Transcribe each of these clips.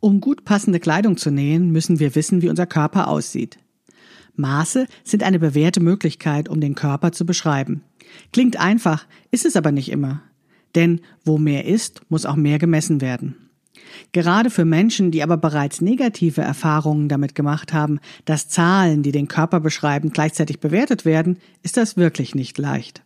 Um gut passende Kleidung zu nähen, müssen wir wissen, wie unser Körper aussieht. Maße sind eine bewährte Möglichkeit, um den Körper zu beschreiben. Klingt einfach, ist es aber nicht immer. Denn wo mehr ist, muss auch mehr gemessen werden. Gerade für Menschen, die aber bereits negative Erfahrungen damit gemacht haben, dass Zahlen, die den Körper beschreiben, gleichzeitig bewertet werden, ist das wirklich nicht leicht.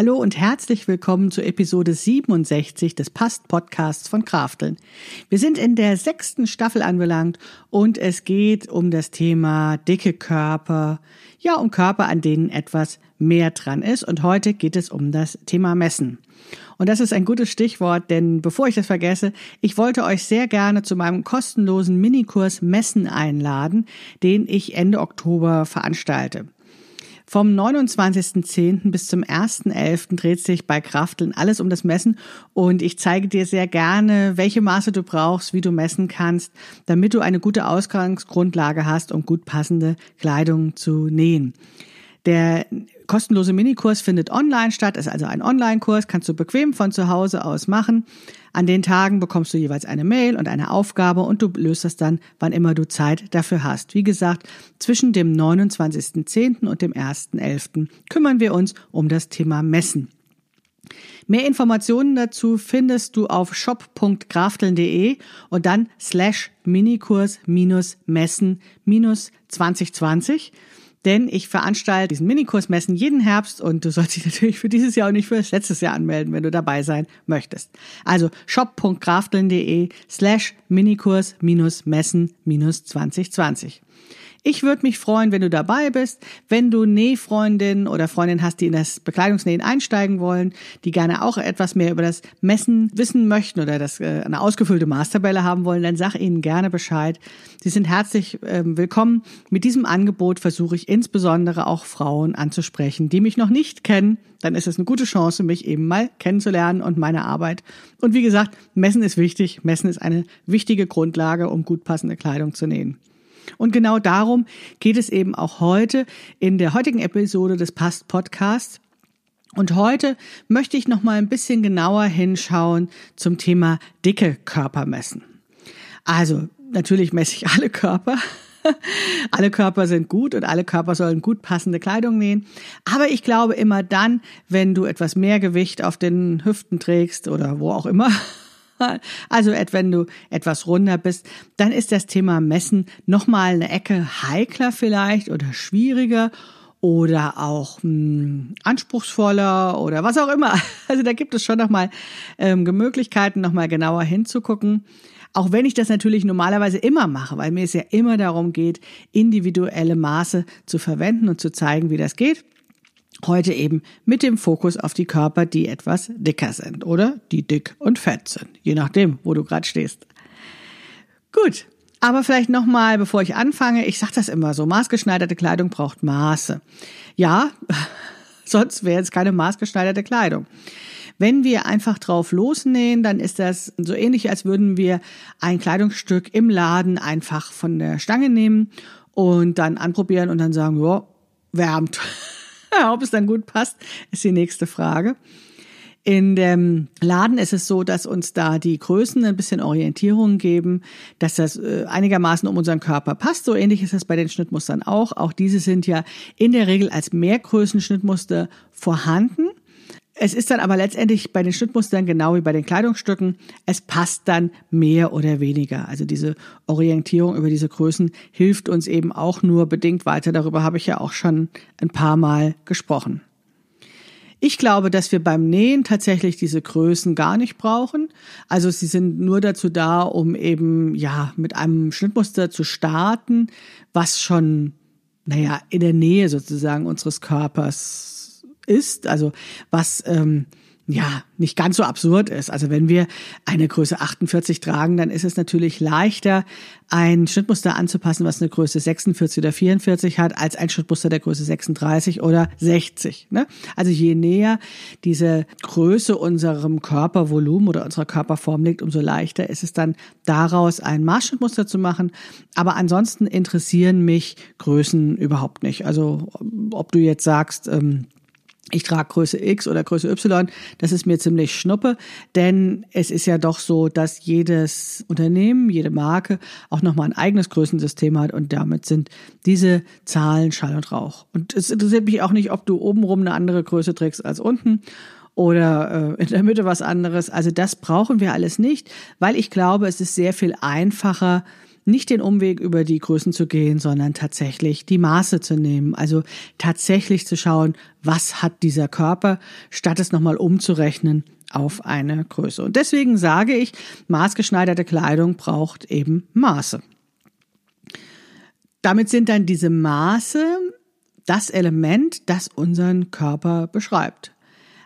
Hallo und herzlich willkommen zu Episode 67 des Past-Podcasts von Krafteln. Wir sind in der sechsten Staffel anbelangt und es geht um das Thema dicke Körper, ja, um Körper, an denen etwas mehr dran ist. Und heute geht es um das Thema Messen. Und das ist ein gutes Stichwort, denn bevor ich das vergesse, ich wollte euch sehr gerne zu meinem kostenlosen Minikurs Messen einladen, den ich Ende Oktober veranstalte. Vom 29.10. bis zum 1.11. dreht sich bei Krafteln alles um das Messen und ich zeige dir sehr gerne, welche Maße du brauchst, wie du messen kannst, damit du eine gute Ausgangsgrundlage hast, um gut passende Kleidung zu nähen. Der kostenlose Minikurs findet online statt, ist also ein Online-Kurs, kannst du bequem von zu Hause aus machen. An den Tagen bekommst du jeweils eine Mail und eine Aufgabe und du löst das dann, wann immer du Zeit dafür hast. Wie gesagt, zwischen dem 29.10. und dem 1.11. kümmern wir uns um das Thema Messen. Mehr Informationen dazu findest du auf shop.krafteln.de und dann slash Minikurs minus Messen minus 2020 denn ich veranstalte diesen Minikursmessen jeden Herbst und du sollst dich natürlich für dieses Jahr und nicht für das letzte Jahr anmelden, wenn du dabei sein möchtest. Also shop.grafteln.de slash Minikurs minus messen minus 2020. Ich würde mich freuen, wenn du dabei bist, wenn du Nähfreundinnen oder Freundinnen hast, die in das Bekleidungsnähen einsteigen wollen, die gerne auch etwas mehr über das Messen wissen möchten oder das, äh, eine ausgefüllte Maßtabelle haben wollen, dann sag ihnen gerne Bescheid. Sie sind herzlich äh, willkommen. Mit diesem Angebot versuche ich insbesondere auch Frauen anzusprechen, die mich noch nicht kennen. Dann ist es eine gute Chance, mich eben mal kennenzulernen und meine Arbeit. Und wie gesagt, Messen ist wichtig. Messen ist eine wichtige Grundlage, um gut passende Kleidung zu nähen. Und genau darum geht es eben auch heute in der heutigen Episode des Past Podcasts. Und heute möchte ich noch mal ein bisschen genauer hinschauen zum Thema dicke Körpermessen. Also, natürlich messe ich alle Körper. alle Körper sind gut und alle Körper sollen gut passende Kleidung nähen. Aber ich glaube immer dann, wenn du etwas mehr Gewicht auf den Hüften trägst oder wo auch immer, also wenn du etwas runder bist, dann ist das Thema Messen nochmal eine Ecke heikler vielleicht oder schwieriger oder auch mh, hm, anspruchsvoller oder was auch immer. Also da gibt es schon nochmal ähm, Möglichkeiten, nochmal genauer hinzugucken. Auch wenn ich das natürlich normalerweise immer mache, weil mir es ja immer darum geht, individuelle Maße zu verwenden und zu zeigen, wie das geht. Heute eben mit dem Fokus auf die Körper, die etwas dicker sind oder die dick und fett sind, je nachdem, wo du gerade stehst. Gut, aber vielleicht nochmal, bevor ich anfange, ich sage das immer so, maßgeschneiderte Kleidung braucht Maße. Ja, sonst wäre es keine maßgeschneiderte Kleidung. Wenn wir einfach drauf losnähen, dann ist das so ähnlich, als würden wir ein Kleidungsstück im Laden einfach von der Stange nehmen und dann anprobieren und dann sagen, ja, wärmt. Ob es dann gut passt, ist die nächste Frage. In dem Laden ist es so, dass uns da die Größen ein bisschen Orientierung geben, dass das äh, einigermaßen um unseren Körper passt. So ähnlich ist es bei den Schnittmustern auch. Auch diese sind ja in der Regel als Mehrgrößen-Schnittmuster vorhanden. Es ist dann aber letztendlich bei den Schnittmustern genau wie bei den Kleidungsstücken. Es passt dann mehr oder weniger. Also diese Orientierung über diese Größen hilft uns eben auch nur bedingt weiter. Darüber habe ich ja auch schon ein paar Mal gesprochen. Ich glaube, dass wir beim Nähen tatsächlich diese Größen gar nicht brauchen. Also sie sind nur dazu da, um eben, ja, mit einem Schnittmuster zu starten, was schon, naja, in der Nähe sozusagen unseres Körpers ist. Also was, ähm, ja, nicht ganz so absurd ist. Also wenn wir eine Größe 48 tragen, dann ist es natürlich leichter, ein Schnittmuster anzupassen, was eine Größe 46 oder 44 hat, als ein Schnittmuster der Größe 36 oder 60. Ne? Also je näher diese Größe unserem Körpervolumen oder unserer Körperform liegt, umso leichter ist es dann daraus ein Maßschnittmuster zu machen. Aber ansonsten interessieren mich Größen überhaupt nicht. Also ob du jetzt sagst, ähm, ich trage Größe X oder Größe Y, das ist mir ziemlich schnuppe, denn es ist ja doch so, dass jedes Unternehmen, jede Marke auch nochmal ein eigenes Größensystem hat und damit sind diese Zahlen Schall und Rauch. Und es interessiert mich auch nicht, ob du obenrum eine andere Größe trägst als unten oder äh, in der Mitte was anderes. Also das brauchen wir alles nicht, weil ich glaube, es ist sehr viel einfacher, nicht den Umweg über die Größen zu gehen, sondern tatsächlich die Maße zu nehmen. Also tatsächlich zu schauen, was hat dieser Körper, statt es nochmal umzurechnen auf eine Größe. Und deswegen sage ich, maßgeschneiderte Kleidung braucht eben Maße. Damit sind dann diese Maße das Element, das unseren Körper beschreibt.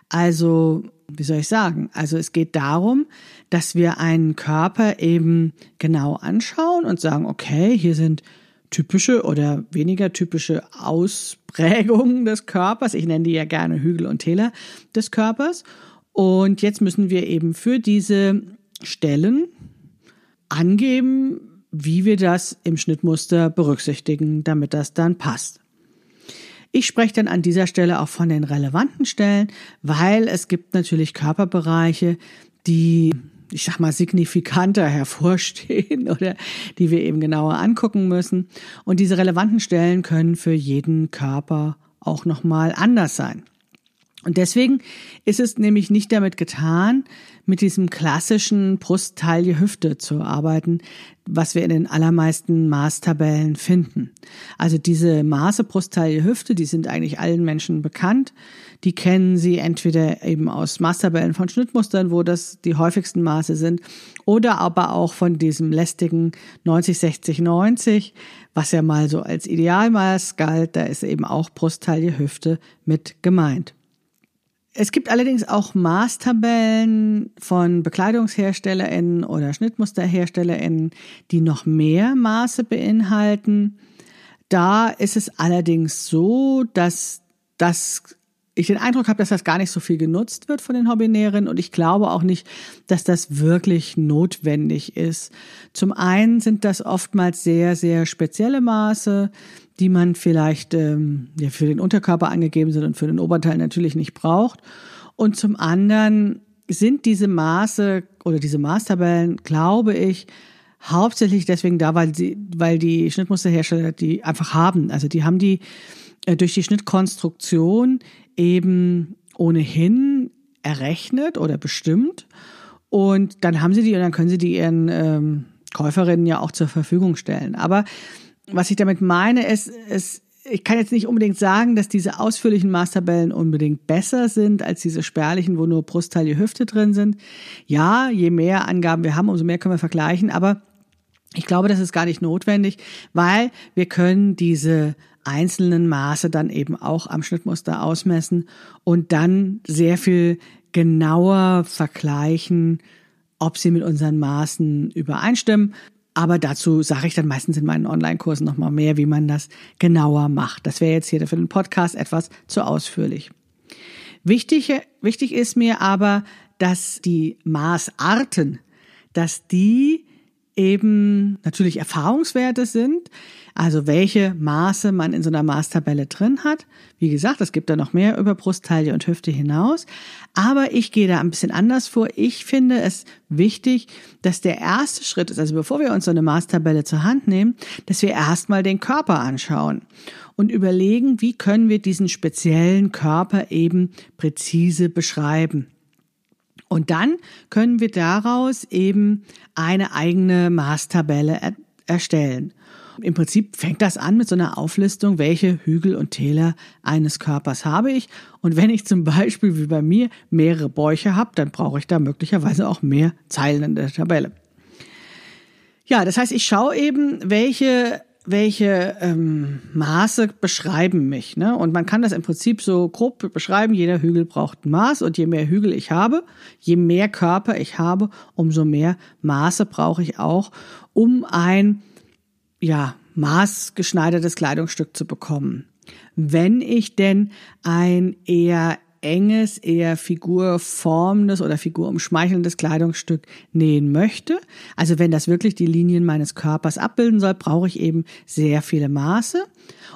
Also wie soll ich sagen? Also es geht darum, dass wir einen Körper eben genau anschauen und sagen, okay, hier sind typische oder weniger typische Ausprägungen des Körpers. Ich nenne die ja gerne Hügel und Täler des Körpers. Und jetzt müssen wir eben für diese Stellen angeben, wie wir das im Schnittmuster berücksichtigen, damit das dann passt. Ich spreche dann an dieser Stelle auch von den relevanten Stellen, weil es gibt natürlich Körperbereiche, die ich sag mal, signifikanter hervorstehen oder die wir eben genauer angucken müssen. Und diese relevanten Stellen können für jeden Körper auch nochmal anders sein. Und deswegen ist es nämlich nicht damit getan, mit diesem klassischen Brusttaille Hüfte zu arbeiten, was wir in den allermeisten Maßtabellen finden. Also diese Maße Brusttaille Hüfte, die sind eigentlich allen Menschen bekannt. Die kennen sie entweder eben aus Maßtabellen von Schnittmustern, wo das die häufigsten Maße sind, oder aber auch von diesem lästigen 90, 60, 90, was ja mal so als Idealmaß galt. Da ist eben auch Brusttaille Hüfte mit gemeint. Es gibt allerdings auch Maßtabellen von BekleidungsherstellerInnen oder SchnittmusterherstellerInnen, die noch mehr Maße beinhalten. Da ist es allerdings so, dass das ich den Eindruck habe, dass das gar nicht so viel genutzt wird von den Hobbynäherinnen und ich glaube auch nicht, dass das wirklich notwendig ist. Zum einen sind das oftmals sehr, sehr spezielle Maße, die man vielleicht ähm, ja, für den Unterkörper angegeben sind und für den Oberteil natürlich nicht braucht. Und zum anderen sind diese Maße oder diese Maßtabellen, glaube ich, hauptsächlich deswegen da, weil sie, weil die Schnittmusterhersteller die einfach haben. Also die haben die äh, durch die Schnittkonstruktion eben ohnehin errechnet oder bestimmt. Und dann haben sie die und dann können sie die ihren ähm, Käuferinnen ja auch zur Verfügung stellen. Aber was ich damit meine, ist, ist, ich kann jetzt nicht unbedingt sagen, dass diese ausführlichen Maßtabellen unbedingt besser sind als diese spärlichen, wo nur Brustteil, Hüfte drin sind. Ja, je mehr Angaben wir haben, umso mehr können wir vergleichen. Aber ich glaube, das ist gar nicht notwendig, weil wir können diese einzelnen Maße dann eben auch am Schnittmuster ausmessen und dann sehr viel genauer vergleichen, ob sie mit unseren Maßen übereinstimmen. Aber dazu sage ich dann meistens in meinen Online-Kursen nochmal mehr, wie man das genauer macht. Das wäre jetzt hier für den Podcast etwas zu ausführlich. Wichtig, wichtig ist mir aber, dass die Maßarten, dass die eben natürlich Erfahrungswerte sind, also welche Maße man in so einer Maßtabelle drin hat. Wie gesagt, es gibt da noch mehr über Brusttaille und Hüfte hinaus. Aber ich gehe da ein bisschen anders vor. Ich finde es wichtig, dass der erste Schritt ist, also bevor wir uns so eine Maßtabelle zur Hand nehmen, dass wir erstmal den Körper anschauen und überlegen, wie können wir diesen speziellen Körper eben präzise beschreiben. Und dann können wir daraus eben eine eigene Maßtabelle er erstellen. Im Prinzip fängt das an mit so einer Auflistung, welche Hügel und Täler eines Körpers habe ich. Und wenn ich zum Beispiel wie bei mir mehrere Bäuche habe, dann brauche ich da möglicherweise auch mehr Zeilen in der Tabelle. Ja, das heißt, ich schaue eben, welche welche ähm, Maße beschreiben mich. Ne? Und man kann das im Prinzip so grob beschreiben. Jeder Hügel braucht ein Maß und je mehr Hügel ich habe, je mehr Körper ich habe, umso mehr Maße brauche ich auch, um ein ja, maßgeschneidertes Kleidungsstück zu bekommen. Wenn ich denn ein eher enges, eher figurformendes oder figurumschmeichelndes Kleidungsstück nähen möchte. Also wenn das wirklich die Linien meines Körpers abbilden soll, brauche ich eben sehr viele Maße.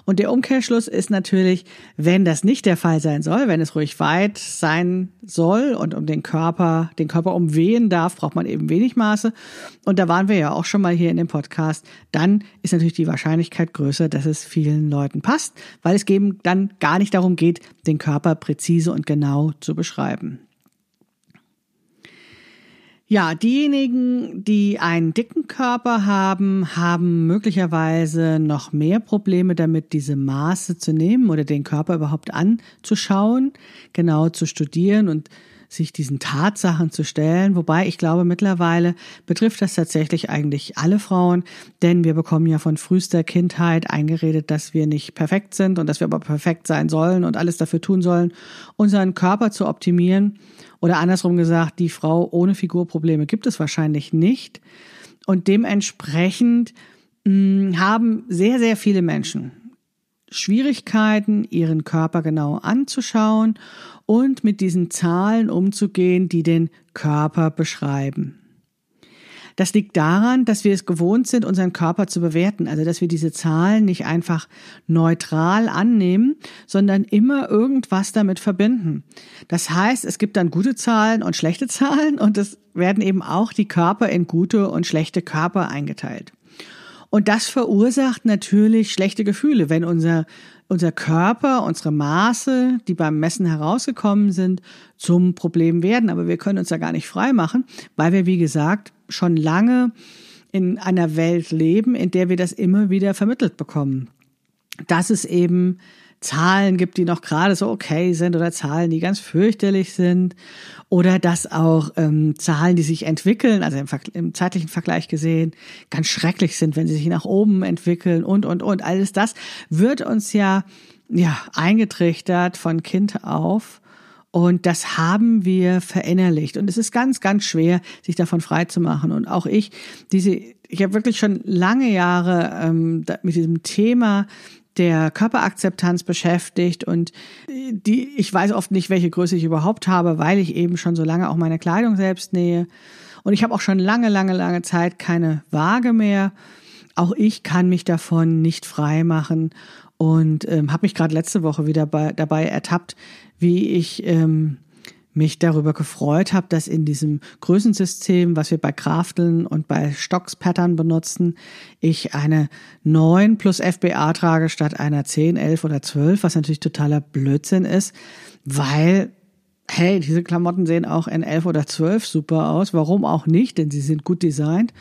Und der Umkehrschluss ist natürlich, wenn das nicht der Fall sein soll, wenn es ruhig weit sein soll und um den Körper, den Körper umwehen darf, braucht man eben wenig Maße. Und da waren wir ja auch schon mal hier in dem Podcast. Dann ist natürlich die Wahrscheinlichkeit größer, dass es vielen Leuten passt, weil es eben dann gar nicht darum geht, den Körper präzise und genau zu beschreiben. Ja, diejenigen, die einen dicken Körper haben, haben möglicherweise noch mehr Probleme damit, diese Maße zu nehmen oder den Körper überhaupt anzuschauen, genau zu studieren und sich diesen Tatsachen zu stellen. Wobei ich glaube, mittlerweile betrifft das tatsächlich eigentlich alle Frauen, denn wir bekommen ja von frühester Kindheit eingeredet, dass wir nicht perfekt sind und dass wir aber perfekt sein sollen und alles dafür tun sollen, unseren Körper zu optimieren. Oder andersrum gesagt, die Frau ohne Figurprobleme gibt es wahrscheinlich nicht. Und dementsprechend mh, hm, haben sehr, sehr viele Menschen Schwierigkeiten, ihren Körper genau anzuschauen und mit diesen Zahlen umzugehen, die den Körper beschreiben. Das liegt daran, dass wir es gewohnt sind, unseren Körper zu bewerten, also dass wir diese Zahlen nicht einfach neutral annehmen, sondern immer irgendwas damit verbinden. Das heißt, es gibt dann gute Zahlen und schlechte Zahlen und es werden eben auch die Körper in gute und schlechte Körper eingeteilt. Und das verursacht natürlich schlechte Gefühle, wenn unser unser Körper, unsere Maße, die beim Messen herausgekommen sind, zum Problem werden. Aber wir können uns da gar nicht frei machen, weil wir, wie gesagt, schon lange in einer Welt leben, in der wir das immer wieder vermittelt bekommen. Dass es eben Zahlen gibt, die noch gerade so okay sind oder Zahlen, die ganz fürchterlich sind oder dass auch ähm, Zahlen, die sich entwickeln, also im, im, zeitlichen Vergleich gesehen, ganz schrecklich sind, wenn sie sich nach oben entwickeln und, und, und. Alles das wird uns ja, ja, eingetrichtert von Kind auf. Und das haben wir verinnerlicht. Und es ist ganz, ganz schwer, sich davon frei zu machen. Und auch ich, diese, ich habe wirklich schon lange Jahre ähm, mit diesem Thema der Körperakzeptanz beschäftigt und die, ich weiß oft nicht, welche Größe ich überhaupt habe, weil ich eben schon so lange auch meine Kleidung selbst nähe. Und ich habe auch schon lange, lange, lange Zeit keine Waage mehr. Auch ich kann mich davon nicht frei machen und ähm, habe mich gerade letzte Woche wieder bei, dabei ertappt, wie ich ähm, mich darüber gefreut habe, dass in diesem Größensystem, was wir bei Krafteln und bei Stocks Pattern benutzen, ich eine 9 plus FBA trage statt einer 10, 11 oder 12, was natürlich totaler Blödsinn ist, weil hey, diese Klamotten sehen auch in 11 oder 12 super aus. Warum auch nicht? Denn sie sind gut designt.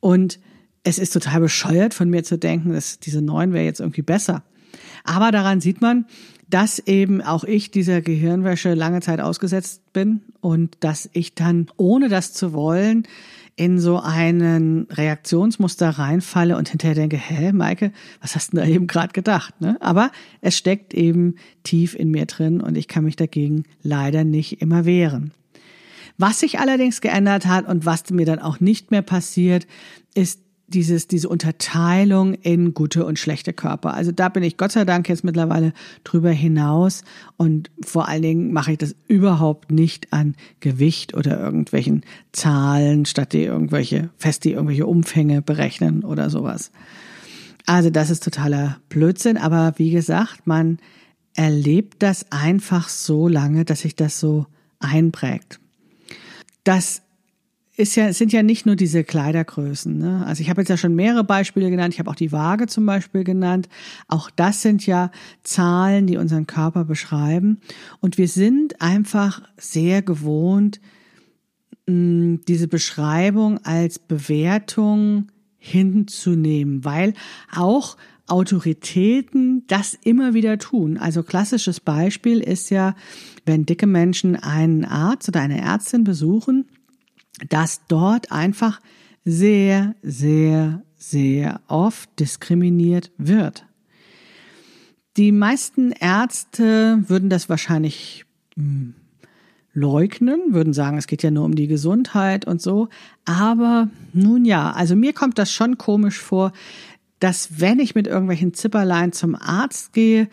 Und es ist total bescheuert von mir zu denken, dass diese 9 wäre jetzt irgendwie besser. Aber daran sieht man, dass eben auch ich dieser Gehirnwäsche lange Zeit ausgesetzt bin und dass ich dann, ohne das zu wollen, in so einen Reaktionsmuster reinfalle und hinterher denke, hä, Maike, was hast du da eben gerade gedacht? Ne? Aber es steckt eben tief in mir drin und ich kann mich dagegen leider nicht immer wehren. Was sich allerdings geändert hat und was mir dann auch nicht mehr passiert, ist dieses, diese Unterteilung in gute und schlechte Körper. Also da bin ich Gott sei Dank jetzt mittlerweile drüber hinaus und vor allen Dingen mache ich das überhaupt nicht an Gewicht oder irgendwelchen Zahlen, statt die irgendwelche, fest die irgendwelche Umfänge berechnen oder sowas. Also das ist totaler Blödsinn, aber wie gesagt, man erlebt das einfach so lange, dass sich das so einprägt. Das ist ja, sind ja nicht nur diese Kleidergrößen. Ne? Also ich habe jetzt ja schon mehrere Beispiele genannt. Ich habe auch die Waage zum Beispiel genannt. Auch das sind ja Zahlen, die unseren Körper beschreiben. Und wir sind einfach sehr gewohnt, diese Beschreibung als Bewertung hinzunehmen, weil auch Autoritäten das immer wieder tun. Also klassisches Beispiel ist ja, wenn dicke Menschen einen Arzt oder eine Ärztin besuchen, dass dort einfach sehr, sehr, sehr oft diskriminiert wird. Die meisten Ärzte würden das wahrscheinlich hm, leugnen, würden sagen, es geht ja nur um die Gesundheit und so. Aber nun ja, also mir kommt das schon komisch vor, dass wenn ich mit irgendwelchen Zipperlein zum Arzt gehe,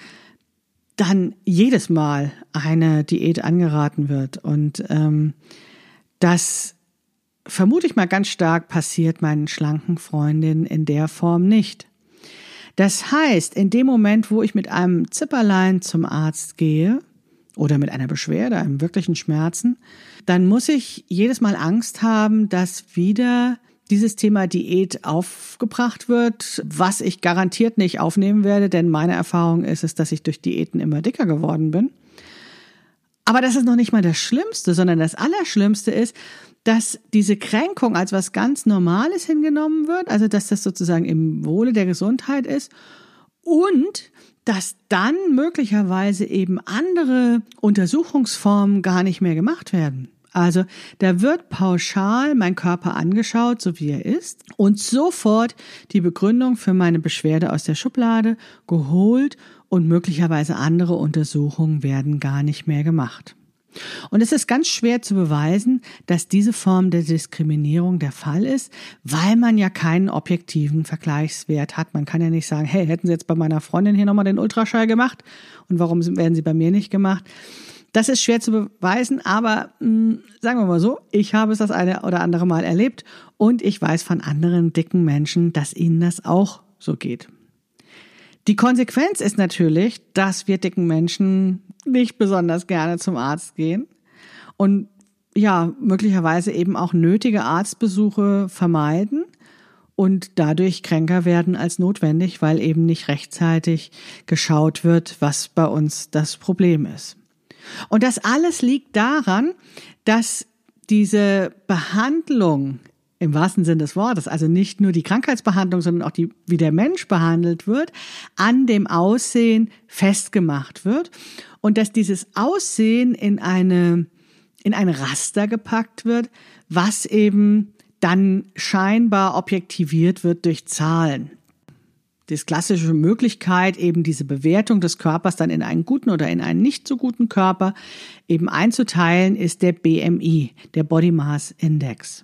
dann jedes Mal eine Diät angeraten wird. Und ähm, das vermute ich mal ganz stark passiert meinen schlanken Freundinnen in der Form nicht. Das heißt, in dem Moment, wo ich mit einem Zipperlein zum Arzt gehe oder mit einer Beschwerde, einem wirklichen Schmerzen, dann muss ich jedes Mal Angst haben, dass wieder dieses Thema Diät aufgebracht wird, was ich garantiert nicht aufnehmen werde, denn meine Erfahrung ist es, dass ich durch Diäten immer dicker geworden bin. Aber das ist noch nicht mal das Schlimmste, sondern das Allerschlimmste ist, dass diese Kränkung als was ganz Normales hingenommen wird, also dass das sozusagen im Wohle der Gesundheit ist und dass dann möglicherweise eben andere Untersuchungsformen gar nicht mehr gemacht werden. Also da wird pauschal mein Körper angeschaut, so wie er ist, und sofort die Begründung für meine Beschwerde aus der Schublade geholt und möglicherweise andere Untersuchungen werden gar nicht mehr gemacht. Und es ist ganz schwer zu beweisen, dass diese Form der Diskriminierung der Fall ist, weil man ja keinen objektiven Vergleichswert hat. Man kann ja nicht sagen, hey, hätten Sie jetzt bei meiner Freundin hier nochmal den Ultraschall gemacht und warum werden Sie bei mir nicht gemacht? Das ist schwer zu beweisen, aber mh, hm, sagen wir mal so, ich habe es das eine oder andere Mal erlebt und ich weiß von anderen dicken Menschen, dass ihnen das auch so geht. Die Konsequenz ist natürlich, dass wir dicken Menschen nicht besonders gerne zum Arzt gehen und ja, möglicherweise eben auch nötige Arztbesuche vermeiden und dadurch kränker werden als notwendig, weil eben nicht rechtzeitig geschaut wird, was bei uns das Problem ist. Und das alles liegt daran, dass diese Behandlung im wahrsten Sinne des Wortes, also nicht nur die Krankheitsbehandlung, sondern auch die, wie der Mensch behandelt wird, an dem Aussehen festgemacht wird und dass dieses Aussehen in eine, in ein Raster gepackt wird, was eben dann scheinbar objektiviert wird durch Zahlen das klassische Möglichkeit, eben diese Bewertung des Körpers dann in einen guten oder in einen nicht so guten Körper eben einzuteilen, ist der BMI, der Body Mass Index.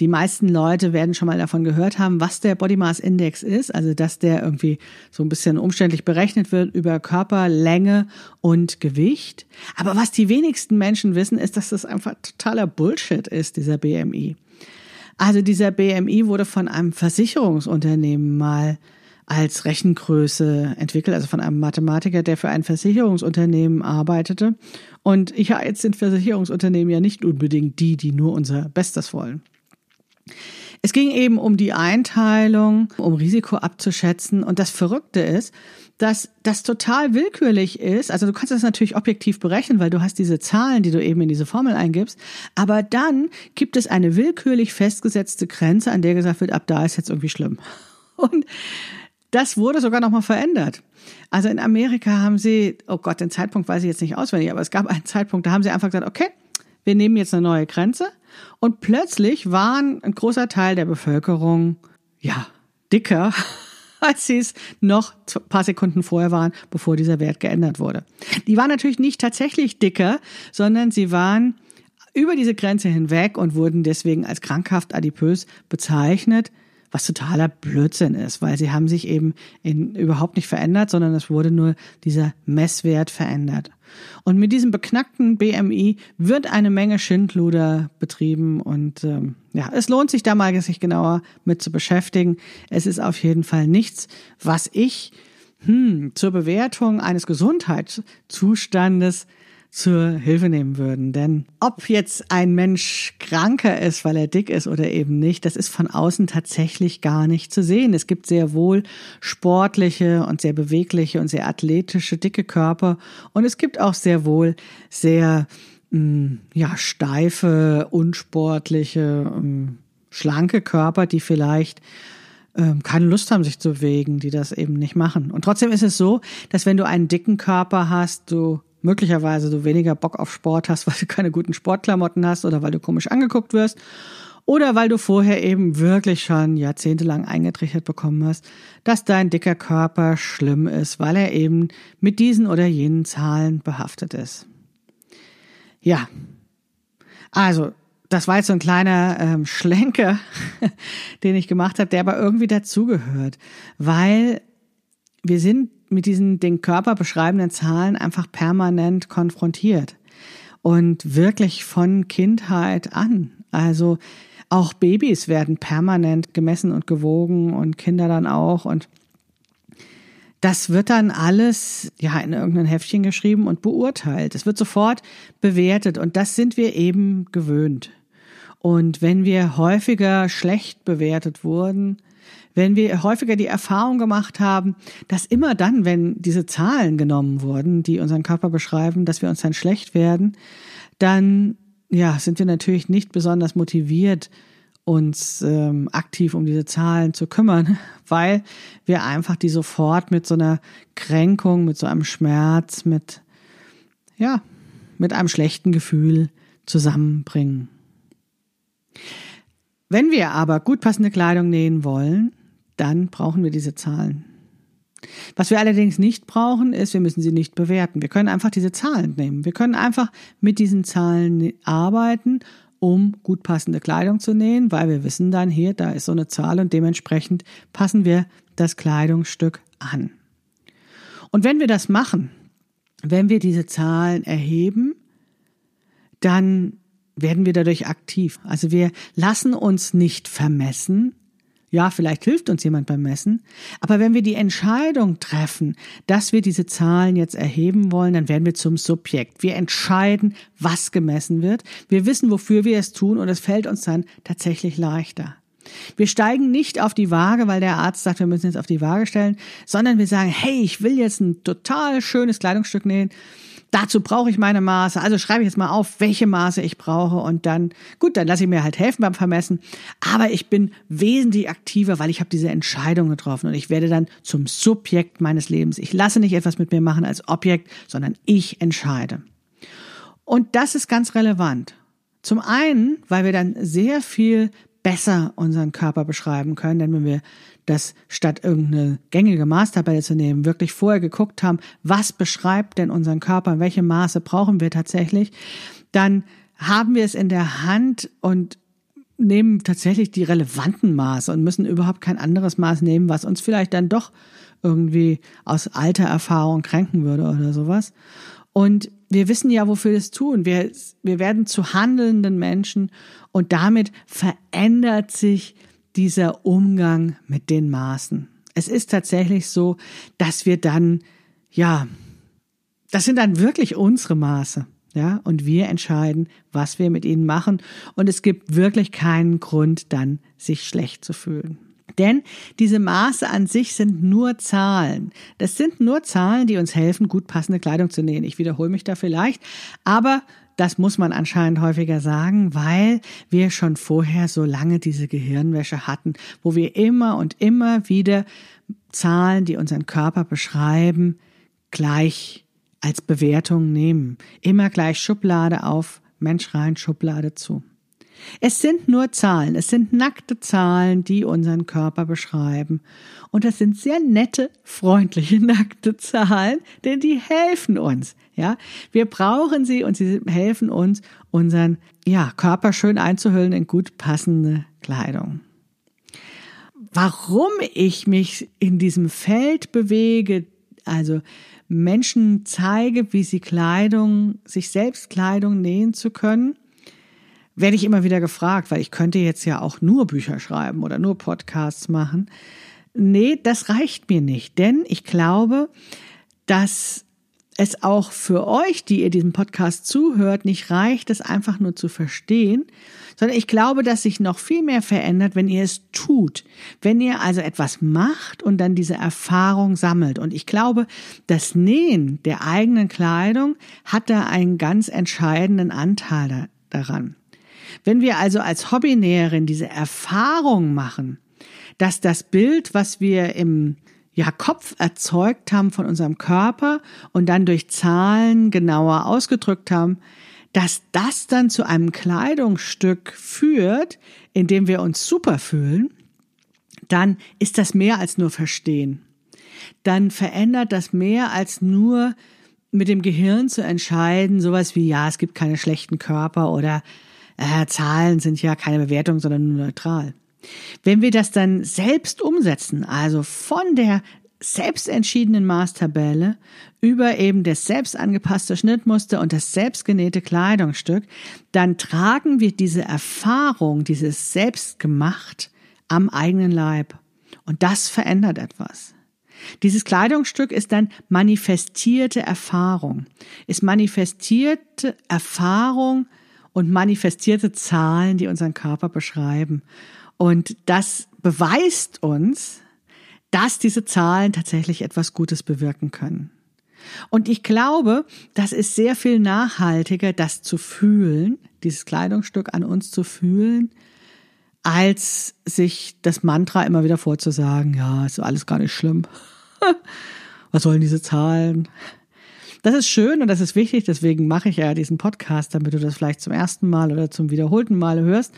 Die meisten Leute werden schon mal davon gehört haben, was der Body Mass Index ist, also dass der irgendwie so ein bisschen umständlich berechnet wird über Körperlänge und Gewicht. Aber was die wenigsten Menschen wissen, ist, dass das einfach totaler Bullshit ist, dieser BMI. Also dieser BMI wurde von einem Versicherungsunternehmen mal als Rechengröße entwickelt, also von einem Mathematiker, der für ein Versicherungsunternehmen arbeitete. Und ja, jetzt sind Versicherungsunternehmen ja nicht unbedingt die, die nur unser Bestes wollen. Es ging eben um die Einteilung, um Risiko abzuschätzen. Und das Verrückte ist, dass das total willkürlich ist. Also du kannst das natürlich objektiv berechnen, weil du hast diese Zahlen, die du eben in diese Formel eingibst. Aber dann gibt es eine willkürlich festgesetzte Grenze, an der gesagt wird, ab da ist jetzt irgendwie schlimm. Und das wurde sogar nochmal verändert. Also in Amerika haben sie, oh Gott, den Zeitpunkt weiß ich jetzt nicht auswendig, aber es gab einen Zeitpunkt, da haben sie einfach gesagt, okay, wir nehmen jetzt eine neue Grenze. Und plötzlich waren ein großer Teil der Bevölkerung, ja, dicker, als sie es noch ein paar Sekunden vorher waren, bevor dieser Wert geändert wurde. Die waren natürlich nicht tatsächlich dicker, sondern sie waren über diese Grenze hinweg und wurden deswegen als krankhaft adipös bezeichnet was totaler Blödsinn ist, weil sie haben sich eben in, überhaupt nicht verändert, sondern es wurde nur dieser Messwert verändert. Und mit diesem beknackten BMI wird eine Menge Schindluder betrieben und ähm, ja, es lohnt sich da mal sich genauer mit zu beschäftigen. Es ist auf jeden Fall nichts, was ich hm, zur Bewertung eines Gesundheitszustandes zur Hilfe nehmen würden. Denn ob jetzt ein Mensch kranker ist, weil er dick ist oder eben nicht, das ist von außen tatsächlich gar nicht zu sehen. Es gibt sehr wohl sportliche und sehr bewegliche und sehr athletische dicke Körper und es gibt auch sehr wohl sehr mh, mm, ja steife, unsportliche, mh, mm, schlanke Körper, die vielleicht ähm, keine Lust haben, sich zu bewegen, die das eben nicht machen. Und trotzdem ist es so, dass wenn du einen dicken Körper hast, du möglicherweise du weniger Bock auf Sport hast, weil du keine guten Sportklamotten hast oder weil du komisch angeguckt wirst oder weil du vorher eben wirklich schon jahrzehntelang eingetrichtert bekommen hast, dass dein dicker Körper schlimm ist, weil er eben mit diesen oder jenen Zahlen behaftet ist. Ja, also das war jetzt so ein kleiner ähm, Schlenker, den ich gemacht habe, der aber irgendwie dazugehört, weil wir sind mit diesen den Körper beschreibenden Zahlen einfach permanent konfrontiert und wirklich von Kindheit an. Also auch Babys werden permanent gemessen und gewogen und Kinder dann auch und das wird dann alles ja in irgendein Heftchen geschrieben und beurteilt. Es wird sofort bewertet und das sind wir eben gewöhnt. Und wenn wir häufiger schlecht bewertet wurden, wenn wir häufiger die Erfahrung gemacht haben, dass immer dann, wenn diese Zahlen genommen wurden, die unseren Körper beschreiben, dass wir uns dann schlecht werden, dann ja, sind wir natürlich nicht besonders motiviert, uns ähm, aktiv um diese Zahlen zu kümmern, weil wir einfach die sofort mit so einer Kränkung, mit so einem Schmerz, mit ja, mit einem schlechten Gefühl zusammenbringen. Wenn wir aber gut passende Kleidung nähen wollen, dann brauchen wir diese Zahlen. Was wir allerdings nicht brauchen, ist, wir müssen sie nicht bewerten. Wir können einfach diese Zahlen nehmen. Wir können einfach mit diesen Zahlen arbeiten, um gut passende Kleidung zu nähen, weil wir wissen dann hier, da ist so eine Zahl und dementsprechend passen wir das Kleidungsstück an. Und wenn wir das machen, wenn wir diese Zahlen erheben, dann werden wir dadurch aktiv. Also wir lassen uns nicht vermessen, ja, vielleicht hilft uns jemand beim Messen. Aber wenn wir die Entscheidung treffen, dass wir diese Zahlen jetzt erheben wollen, dann werden wir zum Subjekt. Wir entscheiden, was gemessen wird. Wir wissen, wofür wir es tun und es fällt uns dann tatsächlich leichter. Wir steigen nicht auf die Waage, weil der Arzt sagt, wir müssen jetzt auf die Waage stellen, sondern wir sagen, hey, ich will jetzt ein total schönes Kleidungsstück nähen dazu brauche ich meine Maße. Also schreibe ich jetzt mal auf, welche Maße ich brauche und dann, gut, dann lasse ich mir halt helfen beim Vermessen. Aber ich bin wesentlich aktiver, weil ich habe diese Entscheidung getroffen und ich werde dann zum Subjekt meines Lebens. Ich lasse nicht etwas mit mir machen als Objekt, sondern ich entscheide. Und das ist ganz relevant. Zum einen, weil wir dann sehr viel besser unseren Körper beschreiben können, denn wenn wir das statt irgendeine gängige Maßtabelle zu nehmen, wirklich vorher geguckt haben, was beschreibt denn unseren Körper, welche Maße brauchen wir tatsächlich, dann haben wir es in der Hand und nehmen tatsächlich die relevanten Maße und müssen überhaupt kein anderes Maß nehmen, was uns vielleicht dann doch irgendwie aus alter Erfahrung kränken würde oder sowas. Und wir wissen ja, wofür wir es tun. Wir, wir werden zu handelnden Menschen und damit verändert sich dieser Umgang mit den Maßen. Es ist tatsächlich so, dass wir dann, ja, das sind dann wirklich unsere Maße. Ja, und wir entscheiden, was wir mit ihnen machen. Und es gibt wirklich keinen Grund, dann sich schlecht zu fühlen. Denn diese Maße an sich sind nur Zahlen. Das sind nur Zahlen, die uns helfen, gut passende Kleidung zu nähen. Ich wiederhole mich da vielleicht, aber das muss man anscheinend häufiger sagen, weil wir schon vorher so lange diese Gehirnwäsche hatten, wo wir immer und immer wieder Zahlen, die unseren Körper beschreiben, gleich als Bewertung nehmen. Immer gleich Schublade auf, Mensch rein, Schublade zu. Es sind nur Zahlen, es sind nackte Zahlen, die unseren Körper beschreiben. Und das sind sehr nette, freundliche, nackte Zahlen, denn die helfen uns. Ja, wir brauchen sie und sie helfen uns, unseren ja, Körper schön einzuhüllen in gut passende Kleidung. Warum ich mich in diesem Feld bewege, also Menschen zeige, wie sie Kleidung, sich selbst Kleidung nähen zu können, werde ich immer wieder gefragt, weil ich könnte jetzt ja auch nur Bücher schreiben oder nur Podcasts machen. Nee, das reicht mir nicht, denn ich glaube, dass es auch für euch, die ihr diesem Podcast zuhört, nicht reicht, es einfach nur zu verstehen, sondern ich glaube, dass sich noch viel mehr verändert, wenn ihr es tut. Wenn ihr also etwas macht und dann diese Erfahrung sammelt. Und ich glaube, das Nähen der eigenen Kleidung hat da einen ganz entscheidenden Anteil daran. Wenn wir also als Hobbynäherin diese Erfahrung machen, dass das Bild, was wir im ja, Kopf erzeugt haben von unserem Körper und dann durch Zahlen genauer ausgedrückt haben, dass das dann zu einem Kleidungsstück führt, in dem wir uns super fühlen, dann ist das mehr als nur Verstehen. Dann verändert das mehr als nur mit dem Gehirn zu entscheiden, sowas wie, ja, es gibt keine schlechten Körper oder äh, Zahlen sind ja keine Bewertung, sondern nur neutral. Wenn wir das dann selbst umsetzen, also von der selbst entschiedenen Maßtabelle über eben das selbst angepasste Schnittmuster und das selbstgenähte Kleidungsstück, dann tragen wir diese Erfahrung, dieses Selbstgemacht am eigenen Leib. Und das verändert etwas. Dieses Kleidungsstück ist dann manifestierte Erfahrung, ist manifestierte Erfahrung und manifestierte Zahlen, die unseren Körper beschreiben. Und das beweist uns, dass diese Zahlen tatsächlich etwas Gutes bewirken können. Und ich glaube, das ist sehr viel nachhaltiger, das zu fühlen, dieses Kleidungsstück an uns zu fühlen, als sich das Mantra immer wieder vorzusagen, ja, ist alles gar nicht schlimm. Was sollen diese Zahlen? Das ist schön und das ist wichtig, deswegen mache ich ja diesen Podcast, damit du das vielleicht zum ersten Mal oder zum wiederholten Mal hörst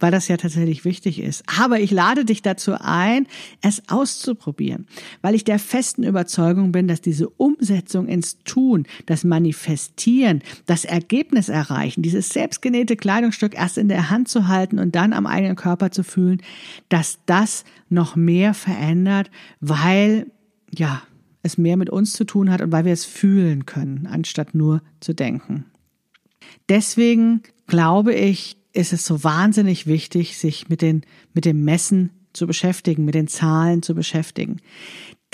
weil das ja tatsächlich wichtig ist. Aber ich lade dich dazu ein, es auszuprobieren, weil ich der festen Überzeugung bin, dass diese Umsetzung ins Tun, das Manifestieren, das Ergebnis erreichen, dieses selbstgenähte Kleidungsstück erst in der Hand zu halten und dann am eigenen Körper zu fühlen, dass das noch mehr verändert, weil, ja, es mehr mit uns zu tun hat und weil wir es fühlen können, anstatt nur zu denken. Deswegen glaube ich, ist es so wahnsinnig wichtig, sich mit den, mit dem Messen zu beschäftigen, mit den Zahlen zu beschäftigen.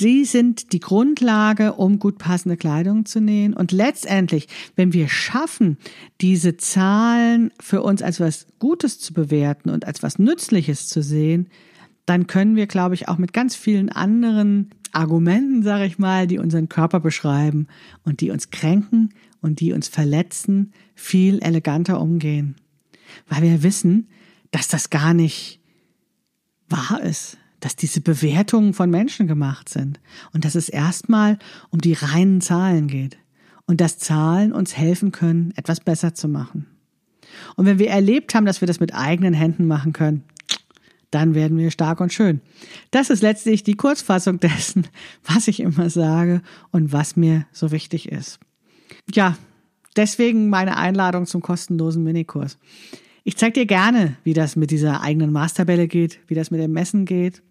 Die sind die Grundlage, um gut passende Kleidung zu nähen. Und letztendlich, wenn wir schaffen, diese Zahlen für uns als was Gutes zu bewerten und als was Nützliches zu sehen, dann können wir, glaube ich, auch mit ganz vielen anderen Argumenten, sage ich mal, die unseren Körper beschreiben und die uns kränken und die uns verletzen, viel eleganter umgehen weil wir wissen, dass das gar nicht wahr ist, dass diese Bewertungen von Menschen gemacht sind und dass es erstmal um die reinen Zahlen geht und dass Zahlen uns helfen können, etwas besser zu machen. Und wenn wir erlebt haben, dass wir das mit eigenen Händen machen können, dann werden wir stark und schön. Das ist letztlich die Kurzfassung dessen, was ich immer sage und was mir so wichtig ist. Ja, deswegen meine Einladung zum kostenlosen Minikurs. Ich zeige dir gerne, wie das mit dieser eigenen Maßtabelle geht, wie das mit dem Messen geht.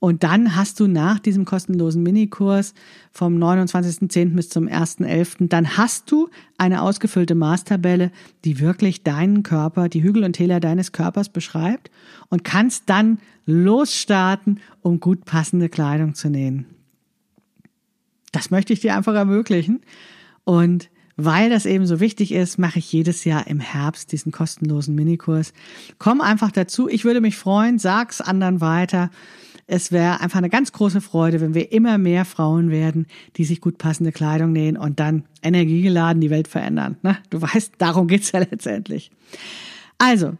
Und dann hast du nach diesem kostenlosen Minikurs vom 29.10. bis zum 1.11., dann hast du eine ausgefüllte Maßtabelle, die wirklich deinen Körper, die Hügel und Täler deines Körpers beschreibt und kannst dann losstarten, um gut passende Kleidung zu nähen. Das möchte ich dir einfach ermöglichen. Und weil das eben so wichtig ist, mache ich jedes Jahr im Herbst diesen kostenlosen Minikurs. Komm einfach dazu. Ich würde mich freuen. Sag's anderen weiter. Es wäre einfach eine ganz große Freude, wenn wir immer mehr Frauen werden, die sich gut passende Kleidung nähen und dann energiegeladen die Welt verändern. Ne? Du weißt, darum geht's ja letztendlich. Also,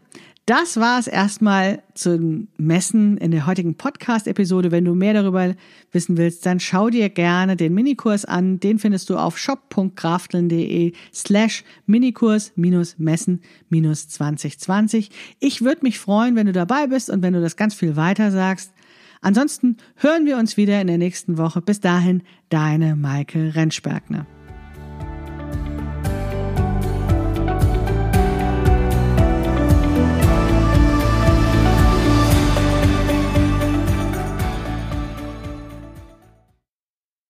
das war es erstmal zum Messen in der heutigen Podcast-Episode. Wenn du mehr darüber wissen willst, dann schau dir gerne den Minikurs an. Den findest du auf shop.krafteln.de slash Minikurs Messen 2020. Ich würde mich freuen, wenn du dabei bist und wenn du das ganz viel weiter sagst. Ansonsten hören wir uns wieder in der nächsten Woche. Bis dahin, deine Maike Rentschbergner.